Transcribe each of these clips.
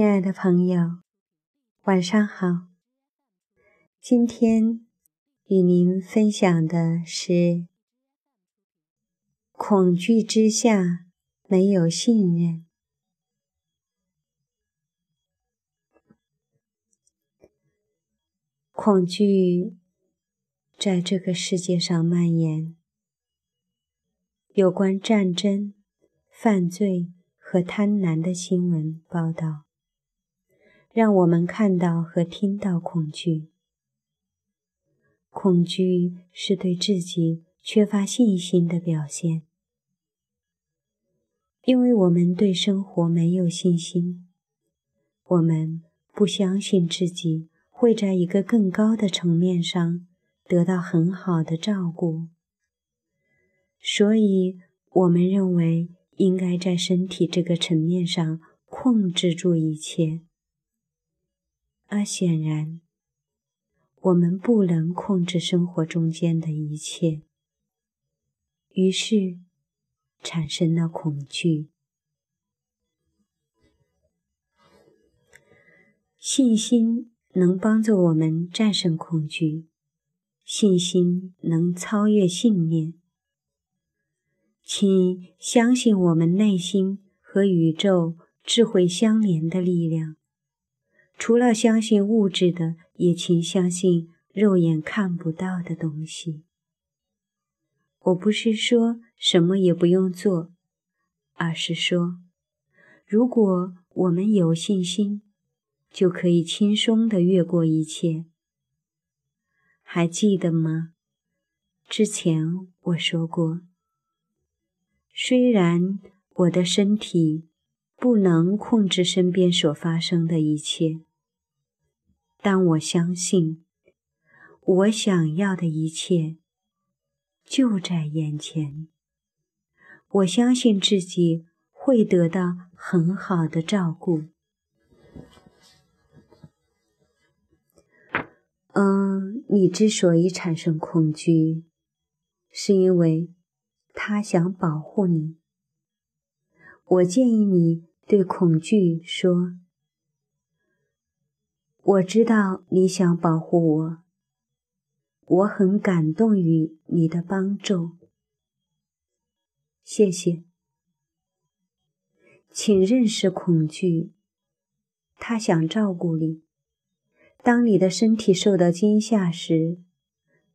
亲爱的朋友，晚上好。今天与您分享的是：恐惧之下没有信任。恐惧在这个世界上蔓延，有关战争、犯罪和贪婪的新闻报道，让我们看到和听到恐惧。恐惧是对自己缺乏信心的表现，因为我们对生活没有信心，我们不相信自己。会在一个更高的层面上得到很好的照顾，所以我们认为应该在身体这个层面上控制住一切，而显然，我们不能控制生活中间的一切，于是产生了恐惧，信心。能帮助我们战胜恐惧，信心能超越信念。请相信我们内心和宇宙智慧相连的力量。除了相信物质的，也请相信肉眼看不到的东西。我不是说什么也不用做，而是说，如果我们有信心。就可以轻松地越过一切。还记得吗？之前我说过，虽然我的身体不能控制身边所发生的一切，但我相信，我想要的一切就在眼前。我相信自己会得到很好的照顾。嗯，你之所以产生恐惧，是因为他想保护你。我建议你对恐惧说：“我知道你想保护我，我很感动于你的帮助，谢谢。”请认识恐惧，他想照顾你。当你的身体受到惊吓时，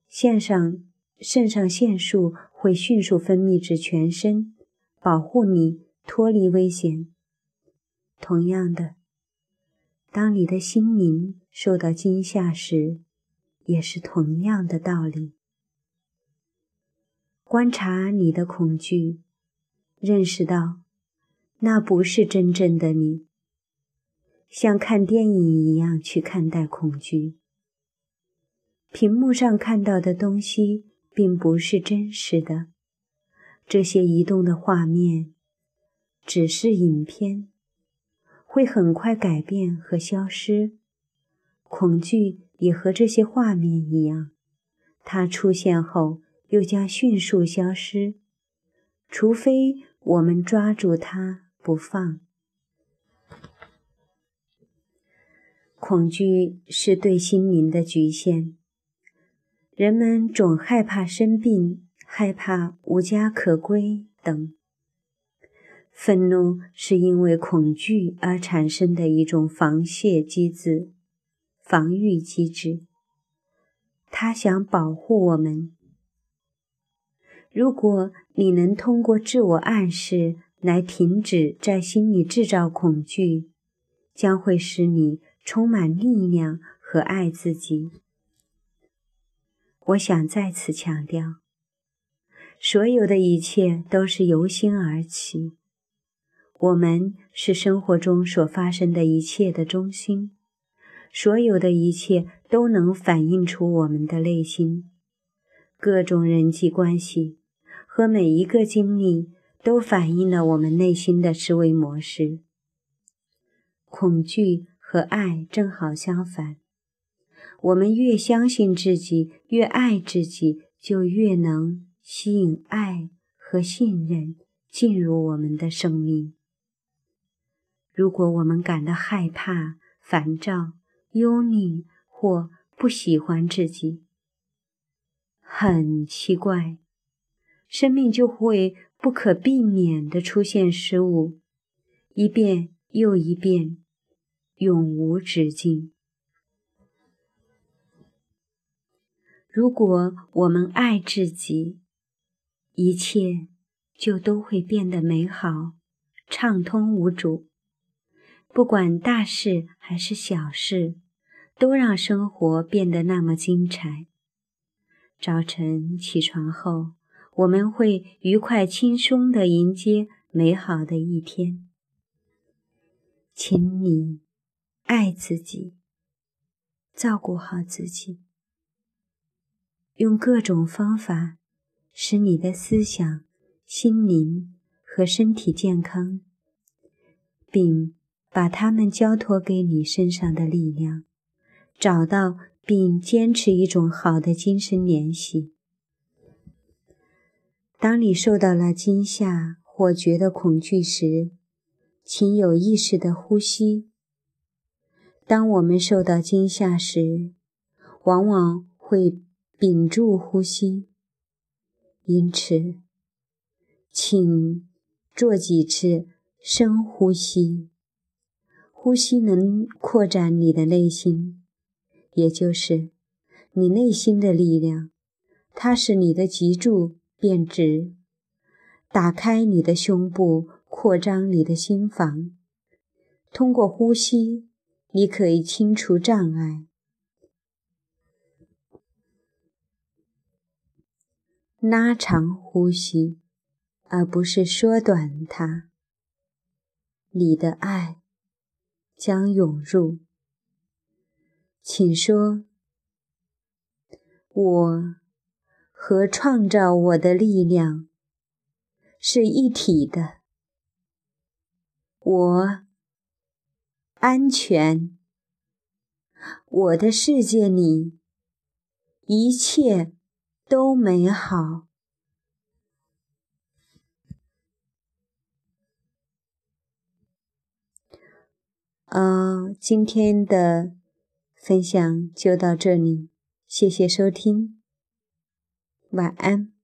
线上肾上腺素会迅速分泌至全身，保护你脱离危险。同样的，当你的心灵受到惊吓时，也是同样的道理。观察你的恐惧，认识到那不是真正的你。像看电影一样去看待恐惧。屏幕上看到的东西并不是真实的，这些移动的画面只是影片，会很快改变和消失。恐惧也和这些画面一样，它出现后又将迅速消失，除非我们抓住它不放。恐惧是对心灵的局限。人们总害怕生病，害怕无家可归等。愤怒是因为恐惧而产生的一种防泄机制、防御机制。他想保护我们。如果你能通过自我暗示来停止在心里制造恐惧，将会使你。充满力量和爱自己。我想再次强调，所有的一切都是由心而起。我们是生活中所发生的一切的中心，所有的一切都能反映出我们的内心。各种人际关系和每一个经历都反映了我们内心的思维模式。恐惧。和爱正好相反，我们越相信自己，越爱自己，就越能吸引爱和信任进入我们的生命。如果我们感到害怕、烦躁、忧虑或不喜欢自己，很奇怪，生命就会不可避免地出现失误，一遍又一遍，永无止境。如果我们爱自己，一切就都会变得美好、畅通无阻。不管大事还是小事，都让生活变得那么精彩。早晨起床后，我们会愉快轻松地迎接美好的一天。请你爱自己，照顾好自己。用各种方法使你的思想、心灵和身体健康，并把它们交托给你身上的力量，找到并坚持一种好的精神联系。当你受到了惊吓或觉得恐惧时，请有意识的呼吸。当我们受到惊吓时，往往会。屏住呼吸，因此，请做几次深呼吸。呼吸能扩展你的内心，也就是你内心的力量。它使你的脊柱变直，打开你的胸部，扩张你的心房。通过呼吸，你可以清除障碍。拉长呼吸，而不是缩短它。你的爱将涌入。请说：“我和创造我的力量是一体的。我安全。我的世界里一切。”都美好。嗯，今天的分享就到这里，谢谢收听，晚安。